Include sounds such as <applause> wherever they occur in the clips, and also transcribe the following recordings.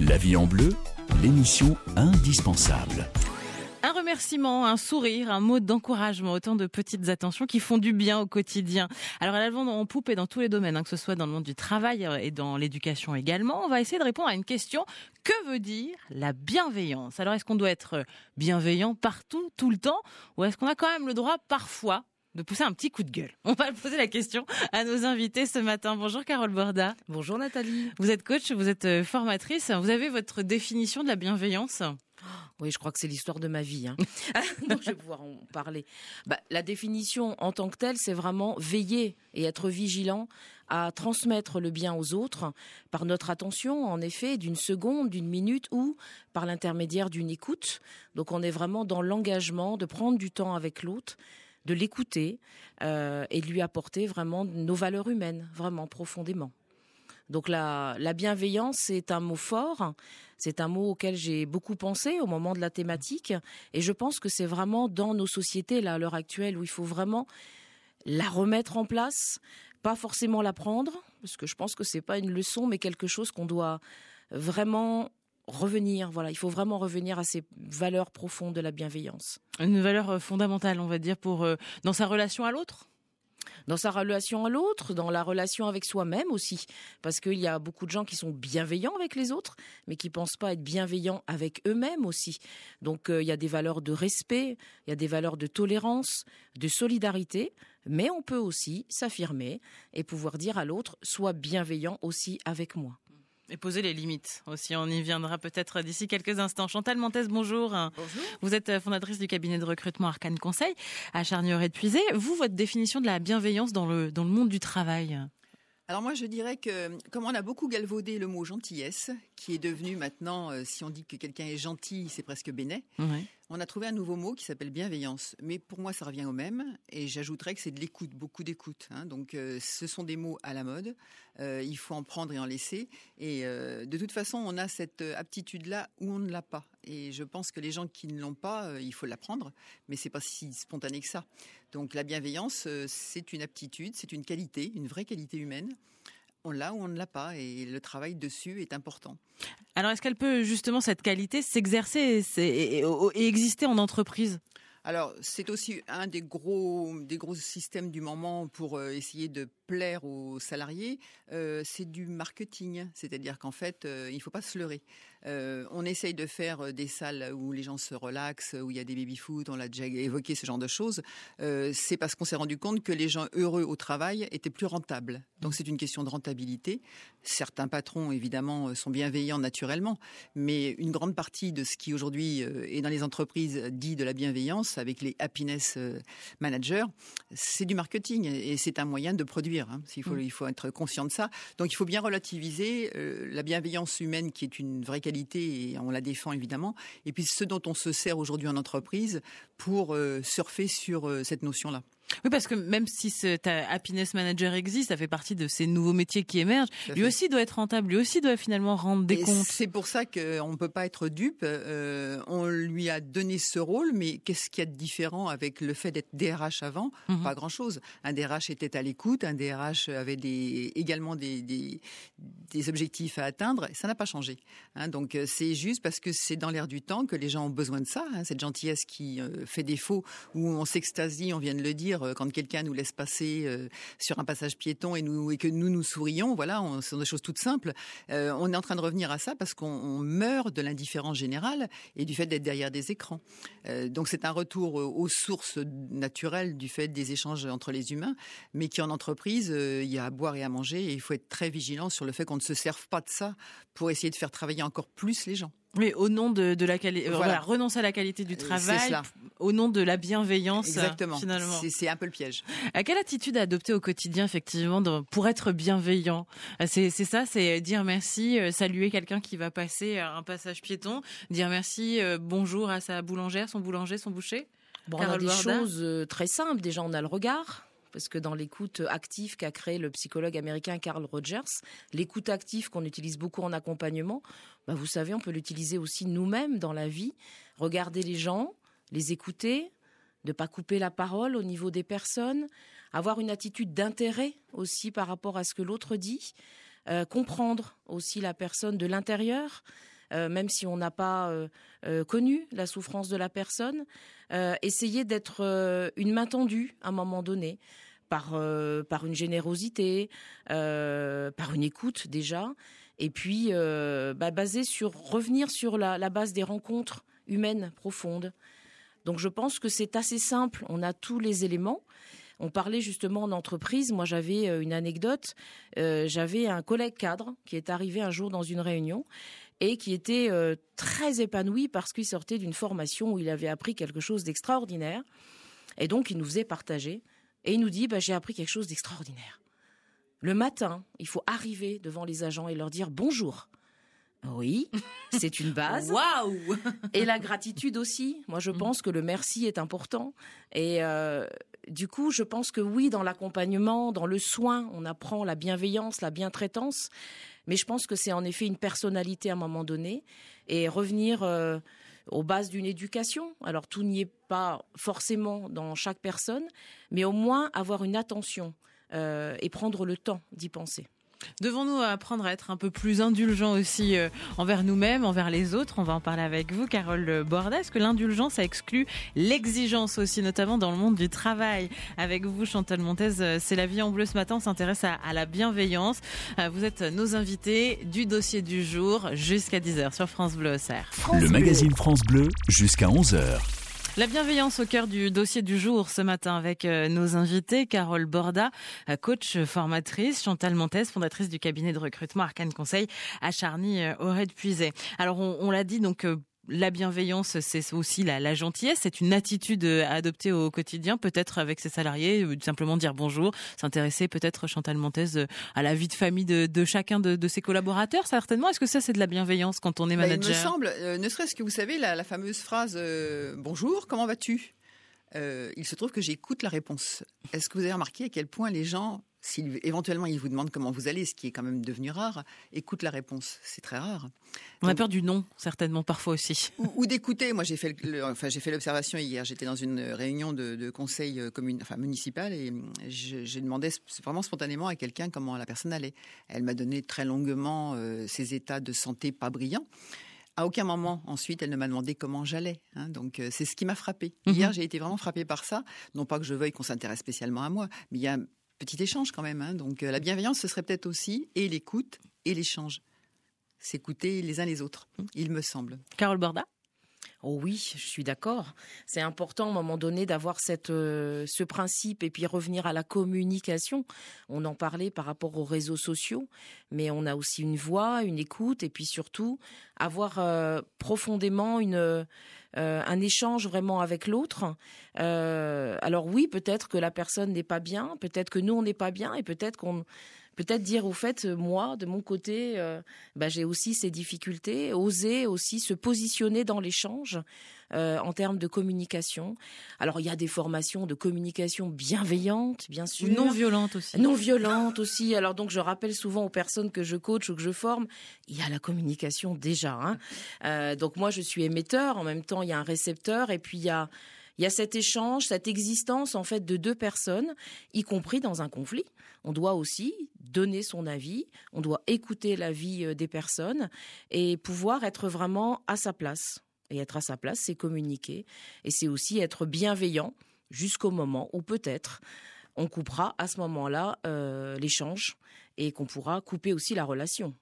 La vie en bleu, l'émission indispensable. Un remerciement, un sourire, un mot d'encouragement, autant de petites attentions qui font du bien au quotidien. Alors à la en poupe et dans tous les domaines, hein, que ce soit dans le monde du travail euh, et dans l'éducation également, on va essayer de répondre à une question. Que veut dire la bienveillance? Alors est-ce qu'on doit être bienveillant partout, tout le temps, ou est-ce qu'on a quand même le droit parfois de pousser un petit coup de gueule. On va <laughs> poser la question à nos invités ce matin. Bonjour Carole Borda. Bonjour Nathalie. Vous êtes coach, vous êtes euh, formatrice. Vous avez votre définition de la bienveillance? <gasps> Oui, je crois que c'est l'histoire de ma vie. Hein. <laughs> <laughs> Donc, je vais pouvoir en parler. Bah, la définition en tant que telle, c'est vraiment veiller et être vigilant à transmettre le bien aux autres par notre attention, en effet, d'une seconde, d'une minute ou par l'intermédiaire d'une écoute. Donc, on est vraiment dans l'engagement de prendre du temps avec l'autre de l'écouter euh, et de lui apporter vraiment nos valeurs humaines, vraiment profondément. Donc la, la bienveillance, c'est un mot fort, c'est un mot auquel j'ai beaucoup pensé au moment de la thématique, et je pense que c'est vraiment dans nos sociétés, là, à l'heure actuelle, où il faut vraiment la remettre en place, pas forcément l'apprendre, parce que je pense que c'est pas une leçon, mais quelque chose qu'on doit vraiment revenir. Voilà, il faut vraiment revenir à ces valeurs profondes de la bienveillance. Une valeur euh, fondamentale, on va dire, pour euh, dans sa relation à l'autre? Dans sa relation à l'autre, dans la relation avec soi-même aussi, parce qu'il y a beaucoup de gens qui sont bienveillants avec les autres, mais qui pensent pas être bienveillants avec eux-mêmes aussi. Donc euh, il y a des valeurs de respect, il y a des valeurs de tolérance, de solidarité, mais on peut aussi s'affirmer et pouvoir dire à l'autre sois bienveillant aussi avec moi. Et poser les limites aussi. On y viendra peut-être d'ici quelques instants. Chantal Montes, bonjour. Bonjour. Vous êtes fondatrice du cabinet de recrutement Arcane Conseil à Charnier et Vous, votre définition de la bienveillance dans le, dans le monde du travail? Alors moi, je dirais que comme on a beaucoup galvaudé le mot gentillesse, qui est devenu maintenant, euh, si on dit que quelqu'un est gentil, c'est presque bénet, on a trouvé un nouveau mot qui s'appelle bienveillance. Mais pour moi, ça revient au même, et j'ajouterais que c'est de l'écoute, beaucoup d'écoute. Hein. Donc euh, ce sont des mots à la mode, euh, il faut en prendre et en laisser. Et de toute façon, on a cette aptitude-là où on ne l'a pas. Et je pense que les gens qui ne l'ont pas, il faut l'apprendre, mais c'est pas si spontané que ça. Donc la bienveillance, euh, c'est une aptitude, c'est une qualité, une vraie qualité humaine. On l'a ou on ne l'a pas, et le travail dessus est important. Alors est-ce qu'elle peut justement cette qualité s'exercer et, exister en entreprise? Alors, c'est aussi un des gros, des gros systèmes du moment pour euh, essayer de plaire aux salariés. Euh, c'est du marketing, c'est-à-dire qu'en fait, il ne faut pas se leurrer. Euh, on essaye de faire euh, des salles où les gens se relaxent, où il y a des baby-foot, on l'a déjà évoqué ce genre de choses. Euh, c'est parce qu'on s'est rendu compte que les gens heureux au travail étaient plus rentables. Donc c'est une question de rentabilité. Certains patrons, évidemment, sont bienveillants naturellement, mais une grande partie de ce qui aujourd'hui est dans les entreprises dit de la bienveillance, avec les happiness managers, c'est du marketing et c'est un moyen de produire. Hein. Il, faut, mm. il faut être conscient de ça. Donc il faut bien relativiser la bienveillance humaine qui est une vraie qualité et on la défend évidemment. Et puis ce dont on se sert aujourd'hui en entreprise pour euh, surfer sur euh, cette notion-là. Oui, parce que même si ce happiness manager existe, ça fait partie de ces nouveaux métiers qui émergent. Lui aussi doit être rentable, lui aussi doit finalement rendre des comptes. C'est pour ça qu'on ne peut pas être dupe. Euh, on lui a donné ce rôle, mais qu'est-ce qu'il y a de différent avec le fait d'être DRH avant? Mhm. Pas grand-chose. Un DRH était à l'écoute, un DRH avait des, également des, des, des objectifs à atteindre. Ça n'a pas changé. Hein, donc euh, c'est juste parce que c'est dans l'air du temps que les gens ont besoin de ça, hein, cette gentillesse qui euh, fait défaut, où on s'extasie, on vient de le dire euh, quand quelqu'un nous laisse passer euh, sur un passage piéton et, que nous nous sourions, voilà, ce sont des choses toutes simples. Euh, on est en train de revenir à ça parce qu'on meurt de l'indifférence générale et du fait d'être derrière des écrans. donc c'est un retour aux sources naturelles du fait des échanges entre les humains, mais qui en entreprise, il y a à boire et à manger et il faut être très vigilant sur le fait qu'on ne se serve pas de ça pour essayer de faire travailler encore plus les gens. Mais au nom de, de la qualité, voilà. renoncer à la qualité du travail, au nom de la bienveillance. Exactement. Finalement. C'est un peu le piège. À quelle attitude adopter au quotidien, effectivement, pour être bienveillant? C'est ça, c'est dire merci, euh, saluer quelqu'un qui va passer un passage piéton, dire merci, euh, bonjour à sa boulangère, son boulanger, son boucher? Bon, on a des choses euh, très simples. Déjà, on a le regard parce que dans l'écoute active qu'a créé le psychologue américain Carl Rogers, l'écoute active qu'on utilise beaucoup en accompagnement, bah vous savez, on peut l'utiliser aussi nous-mêmes dans la vie. Regarder les gens, les écouter, ne pas couper la parole au niveau des personnes, avoir une attitude d'intérêt aussi par rapport à ce que l'autre dit, comprendre aussi la personne de l'intérieur, même si on n'a pas connu la souffrance de la personne, essayer d'être une main tendue à un moment donné. Par, par une générosité, par une écoute déjà, et puis bah, basé sur revenir sur la, la base des rencontres humaines profondes. Donc je pense que c'est assez simple, on a tous les éléments. On parlait justement d'entreprise. Moi, j'avais euh, une anecdote. Euh, j'avais un collègue cadre qui est arrivé un jour dans une réunion et qui était euh, très épanoui parce qu'il sortait d'une formation où il avait appris quelque chose d'extraordinaire. Et donc, il nous faisait partager. Et il nous dit, bah, j'ai appris quelque chose d'extraordinaire. Le matin, il faut arriver devant les agents et leur dire bonjour. Oui, c'est une base. <laughs> Waouh Et la gratitude aussi. Moi, je mm. pense que le merci est important. Et euh, du coup, je pense que oui, dans l'accompagnement, dans le soin, on apprend la bienveillance, la bientraitance. Mais je pense que c'est en effet une personnalité à un moment donné. Et revenir euh, aux bases d'une éducation. Alors, tout n'y est pas forcément dans chaque personne, mais au moins avoir une attention euh, et prendre le temps d'y penser. Devons-nous apprendre à être un peu plus indulgents aussi euh, envers nous-mêmes, envers les autres? On va en parler avec vous, Carole Bordet. Est-ce que l'indulgence, a exclut l'exigence aussi, notamment dans le monde du travail Avec vous, Chantal Montez, euh, c'est la vie en bleu ce matin. On s'intéresse à, la bienveillance. Euh, vous êtes nos invités du dossier du jour jusqu'à 10h sur France Bleu Auxerre. Le magazine France Bleu jusqu'à 11h. La bienveillance au cœur du dossier du jour ce matin avec euh, nos invités, Carole Borda, euh, coach formatrice, Chantal Montes, fondatrice du cabinet de recrutement Arcane Conseil à Charny, euh, aurait Puisé. Alors on, on l'a dit donc la bienveillance, c'est aussi la, gentillesse. C'est une attitude à adopter au quotidien, peut-être avec ses salariés, simplement dire bonjour, s'intéresser peut-être, Chantal Montez, à la vie de famille de, chacun de, ses collaborateurs, certainement. Est-ce que ça, c'est de la bienveillance quand on est manager bah, Il me semble, euh, ne serait-ce que vous savez, la, fameuse phrase euh, Bonjour, comment vas-tu? Euh, il se trouve que j'écoute la réponse. Est-ce que vous avez remarqué à quel point les gens éventuellement il vous demande comment vous allez, ce qui est quand même devenu rare, écoute la réponse? C'est très rare. On a peur du non, certainement parfois aussi. Ou, d'écouter. Moi, j'ai fait, enfin, j'ai fait l'observation hier. J'étais dans une réunion de, conseil euh, commune, enfin municipal, et hum, j'ai demandé vraiment spontanément à quelqu'un comment la personne allait. Elle m'a donné très longuement euh, ses états de santé pas brillants. À aucun moment ensuite, elle ne m'a demandé comment j'allais. Hein. donc euh, c'est ce qui m'a frappé. Mhm. Hier, j'ai été vraiment frappé par ça. Non pas que je veuille qu'on s'intéresse spécialement à moi, mais il y a petit échange quand même. Hein. Donc euh, la bienveillance, ce serait peut-être aussi et l'écoute et l'échange. S'écouter les uns les autres, il me semble. Carole Borda? Oh oui, je suis d'accord. C'est important à un moment donné d'avoir cette euh, ce principe et puis revenir à la communication. On en parlait par rapport aux réseaux sociaux, mais on a aussi une voix, une écoute et puis surtout avoir euh, profondément une euh, un échange vraiment avec l'autre. Euh, alors oui, peut-être que la personne n'est pas bien, peut-être que nous on n'est pas bien, et peut-être qu'on peut-être dire au fait moi de mon côté euh, bah, j'ai aussi ces difficultés oser aussi se positionner dans l'échange euh, en termes de communication. Alors il y a des formations de communication bienveillante, bien sûr. Non violente aussi. Non violente aussi. Alors donc je rappelle souvent aux personnes que je coach ou que je forme, il y a la communication déjà. Hein. Euh, donc moi je suis émetteur, en même temps il y a un récepteur et puis il y a il y a cet échange, cette existence en fait de deux personnes, y compris dans un conflit. On doit aussi donner son avis, on doit écouter l'avis euh, des personnes et pouvoir être vraiment à sa place. Et être à sa place, c'est communiquer. Et c'est aussi être bienveillant jusqu'au moment où peut-être on coupera à ce moment-là euh, l'échange et qu'on pourra couper aussi la relation.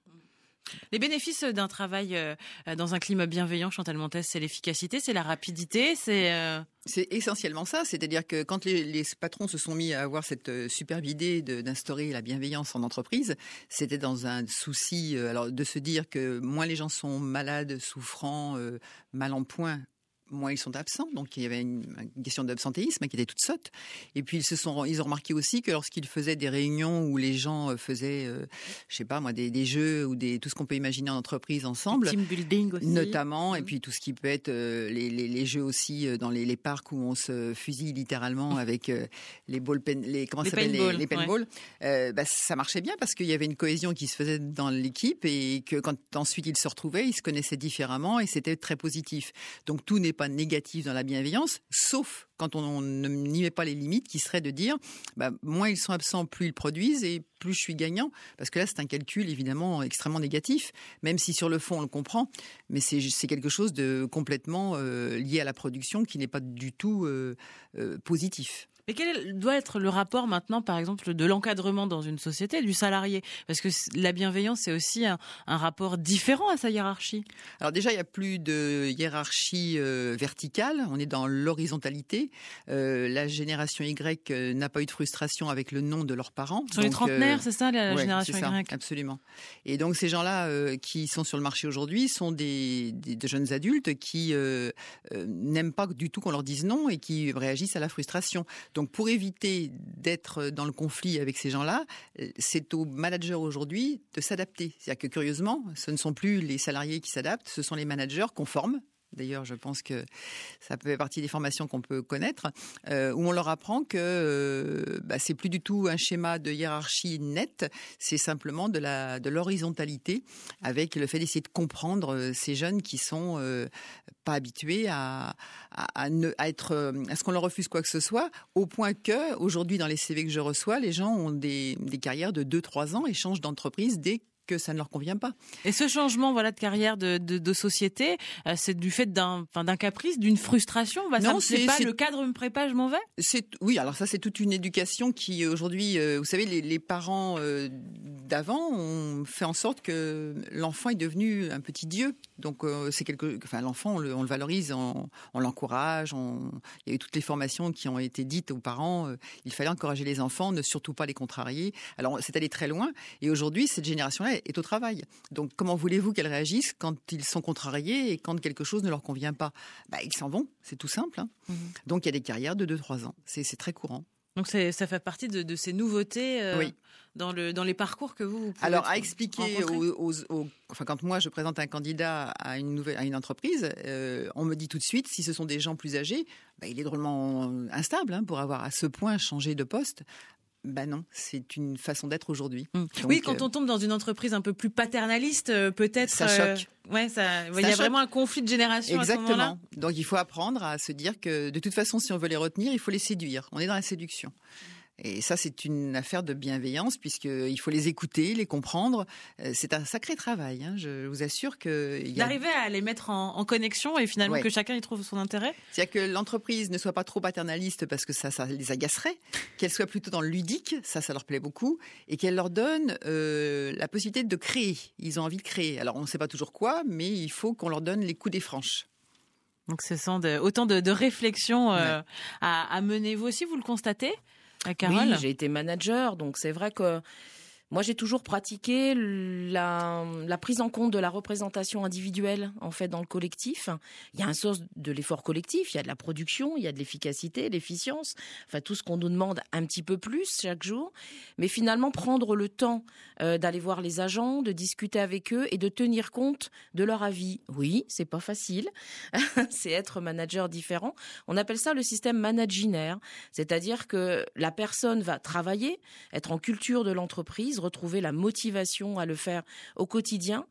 Les bénéfices d'un travail euh, dans un climat bienveillant, Chantal Montes, c'est l'efficacité, c'est la rapidité, c'est... Euh, c'est essentiellement ça, c'est-à-dire que quand les, patrons se sont mis à avoir cette euh, superbe idée d'instaurer la bienveillance en entreprise, c'était dans un souci alors de se dire que moins les gens sont malades, souffrants, mal en point moins ils sont absents, donc il y avait une, question d'absentéisme qui était toute sotte. Et puis ils se sont, ils ont remarqué aussi que lorsqu'ils faisaient des réunions où les gens euh, faisaient, euh, je sais pas moi, des, jeux ou des tout ce qu'on peut imaginer en entreprise ensemble, team building aussi, notamment, et mmh. puis tout ce qui peut être euh, les, jeux aussi dans les, parcs où on se fusille littéralement avec les ball pen, les comment s'appelle les, paintballs, bah, ça marchait bien parce qu'il y avait une cohésion qui se faisait dans l'équipe et que quand ensuite ils se retrouvaient, ils se connaissaient différemment et c'était très positif. Donc tout n'est pas négatif dans la bienveillance, sauf quand on n'y met pas les limites, qui serait de dire, bah, moins ils sont absents, plus ils produisent et plus je suis gagnant. Parce que là, c'est un calcul évidemment extrêmement négatif, même si sur le fond on le comprend, mais c'est quelque chose de complètement euh, lié à la production qui n'est pas du tout euh, euh, positif. Mais quel doit être le rapport maintenant, par exemple, de l'encadrement dans une société du salarié? Parce que la bienveillance, c'est aussi un, rapport différent à sa hiérarchie. Alors déjà, il n'y a plus de hiérarchie euh, verticale, on est dans l'horizontalité. Euh, la génération Y euh, n'a pas eu de frustration avec le nom de leurs parents. Sur les trentenaires, c'est ça, la génération Y? Absolument. Et donc ces gens-là qui sont sur le marché aujourd'hui sont des, des, jeunes adultes qui n'aiment pas du tout qu'on leur dise non et qui réagissent à la frustration. Donc pour éviter d'être dans le conflit avec ces gens-là, c'est aux managers aujourd'hui de s'adapter. C'est-à-dire que curieusement, ce ne sont plus les salariés qui s'adaptent, ce sont les managers conformes D'ailleurs, je pense que ça fait partie des formations qu'on peut connaître, euh, où on leur apprend que euh, bah, c'est plus du tout un schéma de hiérarchie nette, c'est simplement de la de l'horizontalité, avec le fait d'essayer de comprendre euh, ces jeunes qui sont pas habitués à, à être à ce qu'on leur refuse quoi que ce soit, au point que aujourd'hui dans les CV que je reçois, les gens ont des, des carrières de 2-3 ans et changent d'entreprise dès que ça ne leur convient pas. Et ce changement voilà de carrière de, de, société, euh, c'est du fait d'un d'un caprice, d'une frustration? Bah, non, c'est pas le cadre me pas, je m'en vais? C'est oui, alors ça c'est toute une éducation qui aujourd'hui, euh, vous savez, les, les parents euh, d'avant ont fait en sorte que l'enfant est devenu un petit dieu. Donc c'est quelque, enfin l'enfant on le, on le, valorise, on, on l'encourage. On... Il y a eu toutes les formations qui ont été dites aux parents. il fallait encourager les enfants, ne surtout pas les contrarier. Alors c'est allé très loin. Et aujourd'hui cette génération-là est au travail. Donc comment voulez-vous qu'elles réagissent quand ils sont contrariés et quand quelque chose ne leur convient pas? Bah, Ils s'en vont, c'est tout simple. Hein. Mmh. Donc il y a des carrières de 2-3 ans, c'est très courant. Donc ça fait partie de, ces nouveautés euh, dans, le, dans les parcours que vous, vous pouvez Alors à expliquer aux, enfin quand moi je présente un candidat à une nouvelle à une entreprise, euh, on me dit tout de suite si ce sont des gens plus âgés, bah, il est drôlement instable hein, pour avoir à ce point changé de poste. Ben non, c'est une façon d'être aujourd'hui. Mmh. Oui, quand euh, on tombe dans une entreprise un peu plus paternaliste, euh, peut-être. Ça choque. Euh, ouais, ça, il y a vraiment un conflit de génération. Exactement. Donc il faut apprendre à se dire que de toute façon, si on veut les retenir, il faut les séduire. On est dans la séduction. Et ça, c'est une affaire de bienveillance, puisqu'il faut les écouter, les comprendre. Euh, c'est un sacré travail, hein. je vous assure que... D'arriver à les mettre en, connexion et finalement que chacun y trouve son intérêt C'est-à-dire que l'entreprise ne soit pas trop paternaliste parce que ça, ça les agacerait, <laughs> qu'elle soit plutôt dans le ludique, ça, ça leur plaît beaucoup, et qu'elle leur donne euh, la possibilité de créer. Ils ont envie de créer. Alors, on ne sait pas toujours quoi, mais il faut qu'on leur donne les coups des franches. Donc, ce sont autant de, réflexions euh, à, à mener. Vous aussi, vous le constatez? Oui, j'ai été manager, donc c'est vrai que moi, j'ai toujours pratiqué la, prise en compte de la représentation individuelle, en fait, dans le collectif. Il y a un sens de l'effort collectif, il y a de la production, il y a de l'efficacité, l'efficience, enfin, tout ce qu'on nous demande un petit peu plus chaque jour. Mais finalement, prendre le temps euh, d'aller voir les agents, de discuter avec eux et de tenir compte de leur avis. Oui, c'est pas facile. <laughs> c'est être manager différent. On appelle ça le système managinaire. C'est-à-dire que la personne va travailler, être en culture de l'entreprise, retrouver la motivation à le faire au quotidien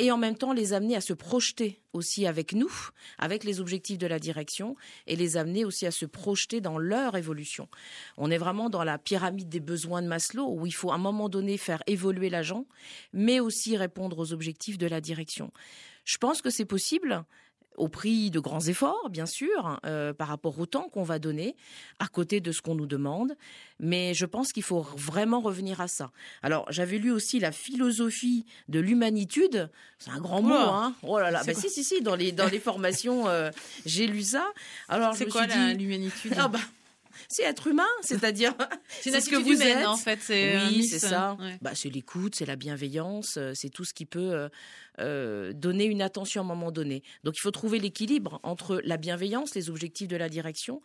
et en même temps les amener à se projeter aussi avec nous, avec les objectifs de la direction, et les amener aussi à se projeter dans leur évolution. On est vraiment dans la pyramide des besoins de Maslow, où il faut à un moment donné faire évoluer l'agent, mais aussi répondre aux objectifs de la direction. Je pense que c'est possible, au prix de grands efforts, bien sûr, euh, par rapport au temps qu'on va donner, à côté de ce qu'on nous demande. Mais je pense qu'il faut vraiment revenir à ça. Alors, j'avais lu aussi la philosophie de l'humanitude. C'est un grand mot, hein Oh là là, bah, si, si, si, dans les, dans les formations, euh, j'ai lu ça. Alors, c'est quoi l'humanitude? Ah, bah, c'est être humain, c'est-à-dire <laughs> c'est ce que vous êtes en fait. Oui, c'est ça. Bah, c'est l'écoute, c'est la bienveillance, euh, c'est tout ce qui peut euh, euh, donner une attention à un moment donné. Donc il faut trouver l'équilibre entre la bienveillance, les objectifs de la direction,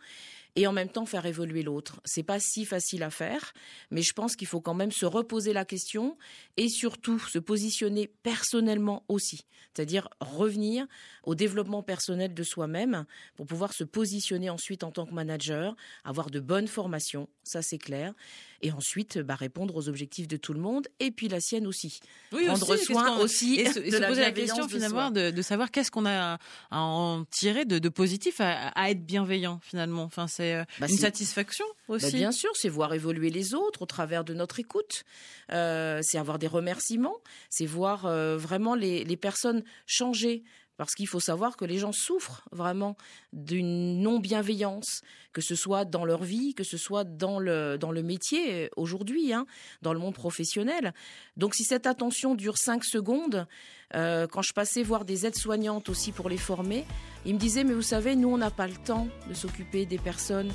et en même temps faire évoluer l'autre. C'est pas si facile à faire, mais je pense qu'il faut quand même se reposer la question et surtout se positionner personnellement aussi, c'est-à-dire revenir au développement personnel de soi-même pour pouvoir se positionner ensuite en tant que manager, avoir de bonnes formations, ça c'est clair, et ensuite bah, répondre aux objectifs de tout le monde et puis la sienne aussi. Oui, Prendre aussi, soin aussi et se, <laughs> de se la poser la question de finalement de, de savoir qu'est-ce qu'on a à en tirer de, de positif à, à être bienveillant finalement. Enfin, c'est euh, Bah, une satisfaction Bah, aussi. bien sûr, c'est voir évoluer les autres au travers de notre écoute. Euh, c'est avoir des remerciements. C'est voir euh, vraiment les, les personnes changer. Parce qu'il faut savoir que les gens souffrent vraiment d'une non-bienveillance, que ce soit dans leur vie, que ce soit dans le, dans le métier euh, aujourd'hui, hein, dans le monde professionnel. Donc si cette attention dure cinq secondes, euh, quand je passais voir des aides-soignantes aussi pour les former, ils me disaient, mais vous savez, nous, on n'a pas le temps de s'occuper des personnes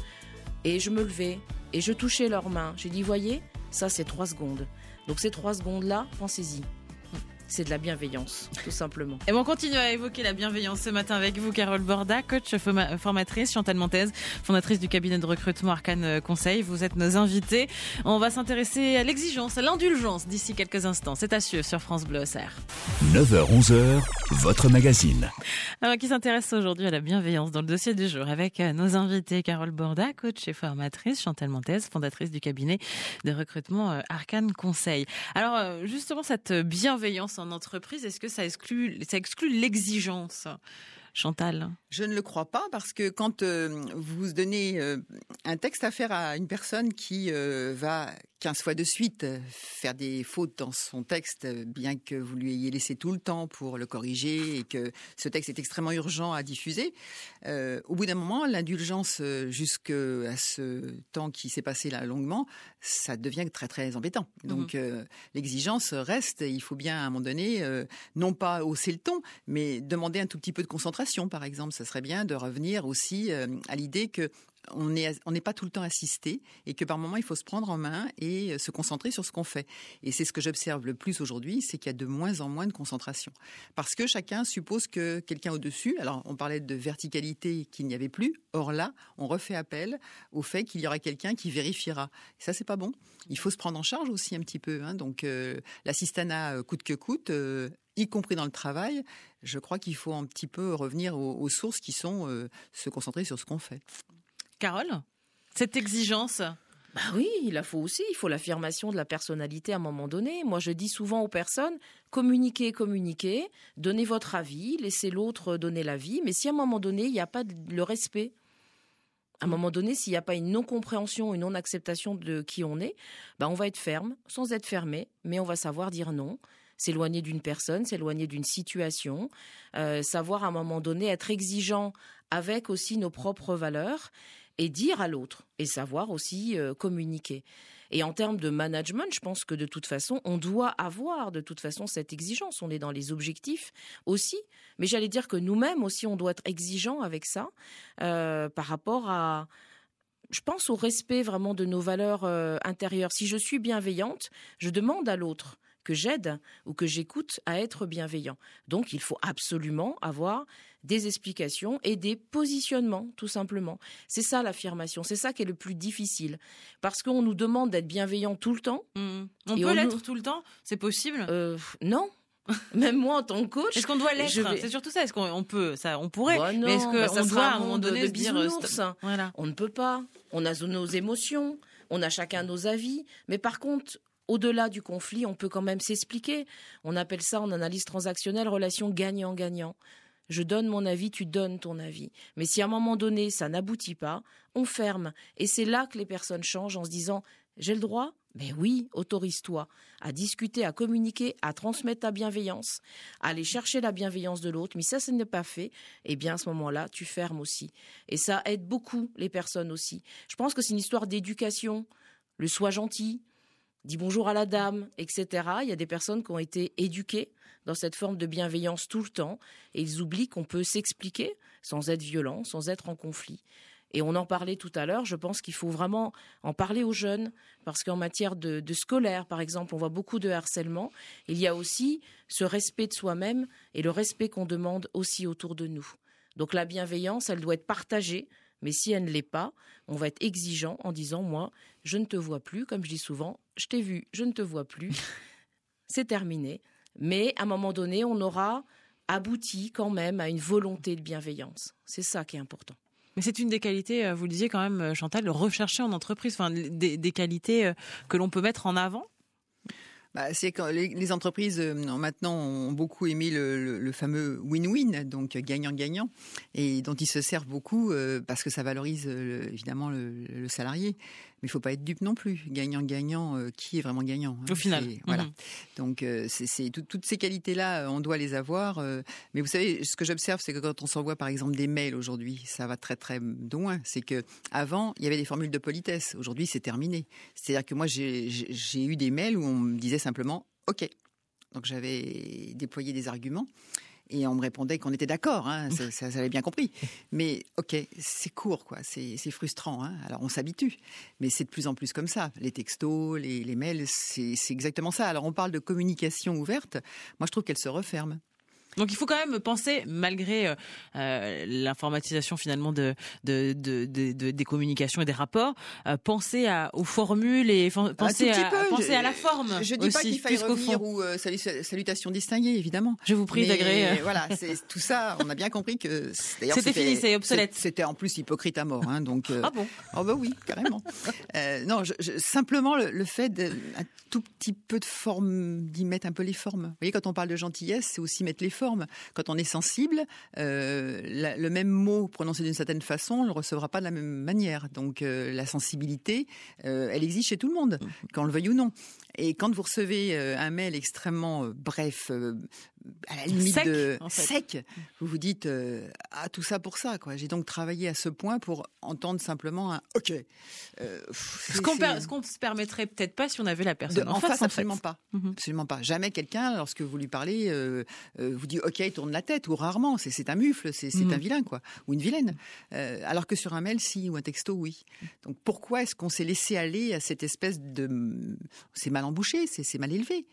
et je me levais et je touchais leurs mains. J'ai dit, voyez, ça c'est trois secondes. Donc ces trois secondes-là, pensez-y. C'est de la bienveillance, tout simplement. Et bon, on continue à évoquer la bienveillance ce matin avec vous, Carole Borda, coach forma- formatrice, Chantal Montez, fondatrice du cabinet de recrutement Arcane euh, Conseil. Vous êtes nos invités. On va s'intéresser à l'exigence, à l'indulgence d'ici quelques instants. C'est à suivre sur France Bleu Auxerre. 9h-11h, votre magazine. Alors, qui s'intéresse aujourd'hui à la bienveillance dans le dossier du jour avec euh, nos invités Carole Borda, coach et formatrice, Chantal Montez, fondatrice du cabinet de recrutement euh, Arcane Conseil. Alors, justement, cette bienveillance en entreprise, est-ce que ça exclut, ça exclut l'exigence Chantal? Je ne le crois pas parce que quand euh, vous donnez euh, un texte à faire à une personne qui euh, va 15 fois de suite euh, faire des fautes dans son texte, euh, bien que vous lui ayez laissé tout le temps pour le corriger et que ce texte est extrêmement urgent à diffuser, euh, au bout d'un moment, l'indulgence jusqu'à ce temps qui s'est passé là longuement, ça devient très très embêtant. Donc euh, l'exigence reste, il faut bien à un moment donné, euh, non pas hausser le ton, mais demander un tout petit peu de concentration, par exemple. Ça serait bien de revenir aussi à l'idée que on n'est pas tout le temps assisté et que par moment il faut se prendre en main et euh, se concentrer sur ce qu'on fait. Et c'est ce que j'observe le plus aujourd'hui, c'est qu'il y a de moins en moins de concentration. Parce que chacun suppose que quelqu'un au-dessus, alors on parlait de verticalité qu'il n'y avait plus, or là, on refait appel au fait qu'il y aura quelqu'un qui vérifiera. Et ça, c'est pas bon. Il faut se prendre en charge aussi un petit peu. hein. Donc euh, l'assistanat euh, coûte que coûte, euh, y compris dans le travail, je crois qu'il faut un petit peu revenir aux, sources qui sont se concentrer sur ce qu'on fait. Carole Cette exigence Bah oui, il la faut aussi. Il faut l'affirmation de la personnalité à un moment donné. Moi, je dis souvent aux personnes communiquez, communiquez, donnez votre avis, laissez l'autre donner l'avis. Mais si à un moment donné, il n'y a pas le respect, à un moment donné, s'il n'y a pas une non-compréhension, une non-acceptation de qui on est, bah on va être ferme, sans être fermé, mais on va savoir dire non. S'éloigner d'une personne, s'éloigner d'une situation, euh, savoir à un moment donné être exigeant avec aussi nos propres valeurs et dire à l'autre et savoir aussi euh, communiquer. Et en termes de management, je pense que de toute façon, on doit avoir de toute façon cette exigence. On est dans les objectifs aussi, mais j'allais dire que nous-mêmes aussi, on doit être exigeant avec ça euh, par rapport à je pense au respect vraiment de nos valeurs euh, intérieures. Si je suis bienveillante, je demande à l'autre que j'aide ou que j'écoute à être bienveillant. Donc il faut absolument avoir des explications et des positionnements, tout simplement. C'est ça l'affirmation, c'est ça qui est le plus difficile. Parce qu'on nous demande d'être bienveillant tout le temps. Hmm. On peut on l'être nous- tout le temps? C'est possible? Euh, non, <laughs> même moi en tant que coach. Est-ce qu'on doit l'être? vais- C'est surtout ça. Est-ce qu'on on peut ça On pourrait. Bah non, mais est-ce bah ça qu'on sera doit à un moment donné de dire euh, bisounours. stop Voilà. On ne peut pas. On a nos émotions, on a chacun nos avis. Mais par contre, au-delà du conflit, on peut quand même s'expliquer. On appelle ça en analyse transactionnelle relation gagnant-gagnant. Je donne mon avis, tu donnes ton avis. Mais si à un moment donné, ça n'aboutit pas, on ferme. Et c'est là que les personnes changent en se disant J'ai le droit? Mais oui, autorise-toi à discuter, à communiquer, à transmettre ta bienveillance, à aller chercher la bienveillance de l'autre. Mais ça, ce n'est pas fait. Eh bien, à ce moment-là, tu fermes aussi. Et ça aide beaucoup les personnes aussi. Je pense que c'est une histoire d'éducation. Le sois gentil, dis bonjour à la dame, etc. Il y a des personnes qui ont été éduquées dans cette forme de bienveillance tout le temps et ils oublient qu'on peut s'expliquer sans être violent, sans être en conflit. Et on en parlait tout à l'heure, je pense qu'il faut vraiment en parler aux jeunes, parce qu'en matière de, de scolaire, par exemple, on voit beaucoup de harcèlement. Il y a aussi ce respect de soi-même et le respect qu'on demande aussi autour de nous. Donc la bienveillance, elle doit être partagée, mais si elle ne l'est pas, on va être exigeant en disant, moi, je ne te vois plus, comme je dis souvent, je t'ai vu, je ne te vois plus, <laughs> c'est terminé. Mais à un moment donné, on aura abouti quand même à une volonté de bienveillance. C'est ça qui est important. Mais c'est une des qualités, euh, vous le disiez quand même, Chantal, rechercher en entreprise, enfin, des, des qualités que l'on peut mettre en avant bah, c'est quand les, entreprises euh, maintenant ont beaucoup aimé le, fameux win-win, donc gagnant-gagnant, et dont ils se servent beaucoup euh, parce que ça valorise euh, évidemment le, salarié. Mais il faut pas être dupe non plus. Gagnant-gagnant, qui est vraiment gagnant hein Au final. Voilà. Mhm. Donc c'est toutes ces qualités-là, on doit les avoir. mais vous savez, ce que j'observe, c'est que quand on s'envoie par exemple des mails aujourd'hui, ça va très très loin. C'est que avant, il y avait des formules de politesse. Aujourd'hui, c'est terminé. C'est-à-dire que moi, j'ai eu des mails où on me disait simplement OK. Donc j'avais déployé des arguments et on me répondait qu'on était d'accord, hein, <laughs> ça, ça, bien compris. Mais ok, c'est court, quoi, c'est frustrant. Hein. Alors on s'habitue, mais c'est de plus en plus comme ça. Les textos, les, les mails, c'est exactement ça. Alors on parle de communication ouverte. Moi, je trouve qu'elle se referme. Donc il faut quand même penser, malgré euh, euh l'informatisation finalement de, de, de, de, des communications et des rapports, euh, penser à, aux formules et penser, à, penser à la forme. Je dis pas qu'il faille revenir ou euh, salutations distinguées, évidemment. Je vous prie d'agréer. Voilà, c'est <laughs> tout ça. On a bien compris que c'était fini, c'est obsolète. C'était en plus hypocrite à mort. Hein, donc. ah bon? Oh bah oui, carrément. non, je, simplement le, le fait de, un tout petit peu de forme, d'y mettre un peu les formes. Vous voyez, quand on parle de gentillesse, c'est aussi mettre les formes quand on est sensible, euh, le même mot prononcé d'une certaine façon, on le recevra pas de la même manière. Donc euh, la sensibilité, euh, elle existe chez tout le monde, qu'on le veuille ou non. Et quand vous recevez un mail extrêmement bref, à la limite sec, de sec, vous vous dites ah tout ça pour ça quoi. J'ai donc travaillé à ce point pour entendre simplement un OK. ce qu'on se permettrait peut-être pas si on avait la personne en, face, absolument pas, mhm. absolument pas. Jamais quelqu'un lorsque vous lui parlez vous dit ok, il tourne la tête, ou rarement, c'est un mufle, c'est un mm. vilain, quoi, ou une vilaine. Euh, alors que sur un mail, si, ou un texto, oui. Donc pourquoi est-ce qu'on s'est laissé aller à cette espèce de. C'est mal embouché, c'est mal élevé?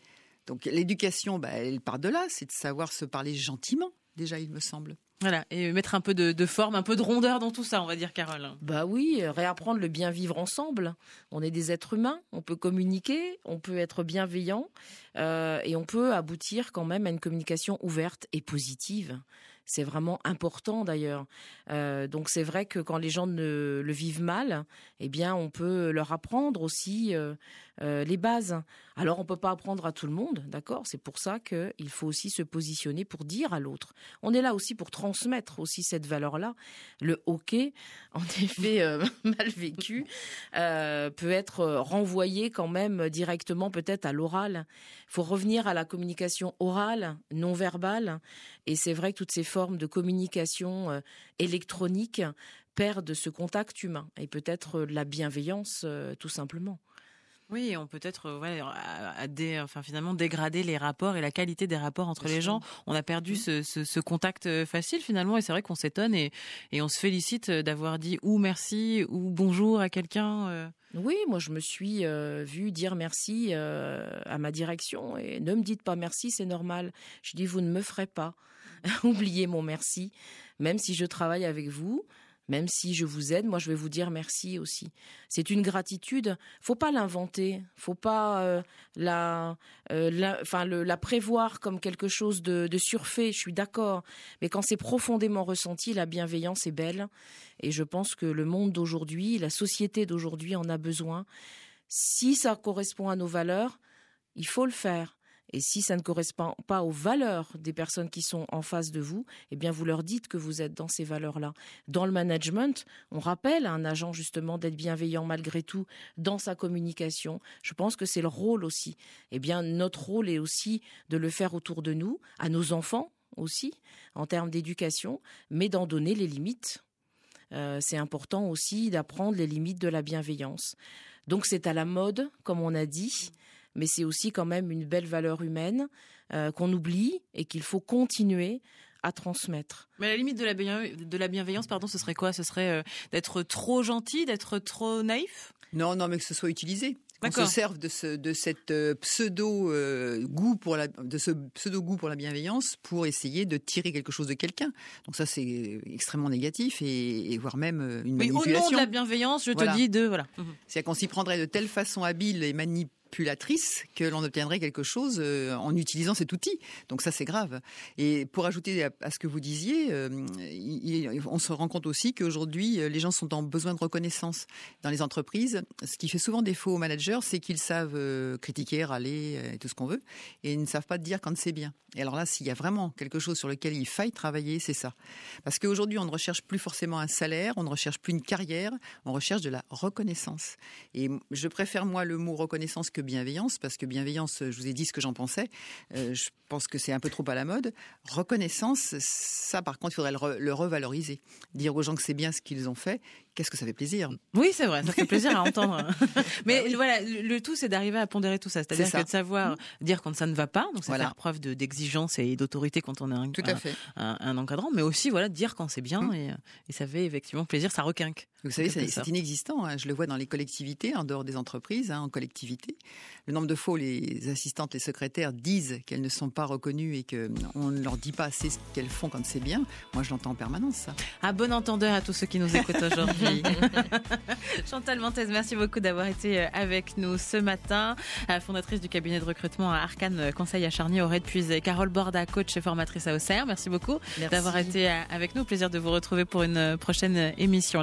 Donc l'éducation, bah, elle part de là, c'est de savoir se parler gentiment, déjà, il me semble. Voilà, et mettre un peu de, forme, un peu de rondeur dans tout ça, on va dire, Carole. Bah oui, réapprendre le bien vivre ensemble. On est des êtres humains, on peut communiquer, on peut être bienveillant, euh, et on peut aboutir quand même à une communication ouverte et positive. C'est vraiment important d'ailleurs. Euh, donc c'est vrai que quand les gens ne le vivent mal, eh bien on peut leur apprendre aussi euh, euh, les bases. Alors on peut pas apprendre à tout le monde, d'accord? C'est pour ça qu'il faut aussi se positionner pour dire à l'autre. On est là aussi pour transmettre aussi cette valeur-là. Le hockey, <laughs> en effet <laughs> mal vécu, peut être renvoyé quand même directement peut-être à l'oral. Il faut revenir à la communication orale, non verbale. Et c'est vrai que toutes ces formes de communication euh, électronique perdent ce contact humain et peut-être la bienveillance euh, tout simplement. Oui, on peut être ouais, à, enfin finalement dégrader les rapports et la qualité des rapports entre les gens. On a perdu ce, ce, contact euh, facile finalement et c'est vrai qu'on s'étonne et, et, on se félicite d'avoir dit ou merci ou bonjour à quelqu'un. Oui, moi je me suis vue dire merci à ma direction et ne me dites pas merci, c'est normal. Je dis vous ne me ferez pas. <laughs> oubliez mon merci. Même si je travaille avec vous, même si je vous aide, moi je vais vous dire merci aussi. C'est une gratitude. Faut pas l'inventer. Faut pas euh, la, euh, la, enfin la prévoir comme quelque chose de surfait. Je suis d'accord. Mais quand c'est profondément ressenti, la bienveillance est belle. Et je pense que le monde d'aujourd'hui, la société d'aujourd'hui en a besoin. Si ça correspond à nos valeurs, il faut le faire. Et si ça ne correspond pas aux valeurs des personnes qui sont en face de vous, eh bien vous leur dites que vous êtes dans ces valeurs-là. Dans le management, on rappelle à un agent justement d'être bienveillant malgré tout dans sa communication. Je pense que c'est le rôle aussi. Eh bien notre rôle est aussi de le faire autour de nous, à nos enfants aussi, en termes d'éducation, mais d'en donner les limites. Euh, c'est important aussi d'apprendre les limites de la bienveillance. Donc c'est à la mode, comme on a dit mais c'est aussi quand même une belle valeur humaine euh, qu'on oublie et qu'il faut continuer à transmettre. Mais la limite de la, de la bienveillance, pardon, ce serait quoi? Ce serait euh, d'être trop gentil, d'être trop naïf? Non, non, mais que ce soit utilisé qu'on se serve de ce de cette euh, pseudo goût pour la de ce pseudo goût pour la bienveillance pour essayer de tirer quelque chose de quelqu'un. Donc ça c'est extrêmement négatif et, voire même une manipulation. au nom de la bienveillance, je te dis de voilà. C'est-à-dire qu'on s'y prendrait de telle façon habile et manipulée manipulatrice que l'on obtiendrait quelque chose euh, en utilisant cet outil. Donc ça, c'est grave. Et pour ajouter à, ce que vous disiez, euh, on se rend compte aussi qu'aujourd'hui, euh, les gens sont en besoin de reconnaissance dans les entreprises. Ce qui fait souvent défaut aux managers, c'est qu'ils savent critiquer, râler et tout ce qu'on veut, et ils ne savent pas dire quand c'est bien. Et alors là, s'il y a vraiment quelque chose sur lequel il faille travailler, c'est ça. Parce qu'aujourd'hui, on ne recherche plus forcément un salaire, on ne recherche plus une carrière, on recherche de la reconnaissance. Et je préfère, moi, le mot reconnaissance que bienveillance, parce que bienveillance, je vous ai dit ce que j'en pensais. Euh, je pense que c'est un peu trop à la mode. Reconnaissance, ça, par contre, il faudrait le, revaloriser. Dire aux gens que c'est bien ce qu'ils ont fait, qu'est-ce que ça fait plaisir? Oui, c'est vrai, ça fait plaisir à <laughs> entendre. Mais bah voilà, le, tout, c'est d'arriver à pondérer tout ça. C'est-à-dire que de savoir dire quand ça ne va pas, donc c'est faire preuve d'exigence et d'autorité quand on est un, un, encadrant, mais aussi voilà, dire quand c'est bien mm. et, et, ça fait effectivement plaisir, ça requinque. Vous savez, c'est inexistant. Hein. Je le vois dans les collectivités, en dehors des entreprises, hein, en collectivité. Le nombre de fois où les assistantes, les secrétaires disent qu'elles ne sont pas reconnues et qu'on ne leur dit pas assez ce qu'elles font quand c'est bien, moi je l'entends en permanence. Ça. À bon entendeur à tous ceux qui nous écoutent aujourd'hui. <laughs> Chantal Montez, merci beaucoup d'avoir été euh, avec nous ce matin. Fondatrice du cabinet de recrutement à Arcane euh, Conseil à Charnier, au Puisé. Carole Borda, coach et formatrice à OCR. Merci beaucoup d'avoir été euh, avec nous. Plaisir de vous retrouver pour une prochaine émission.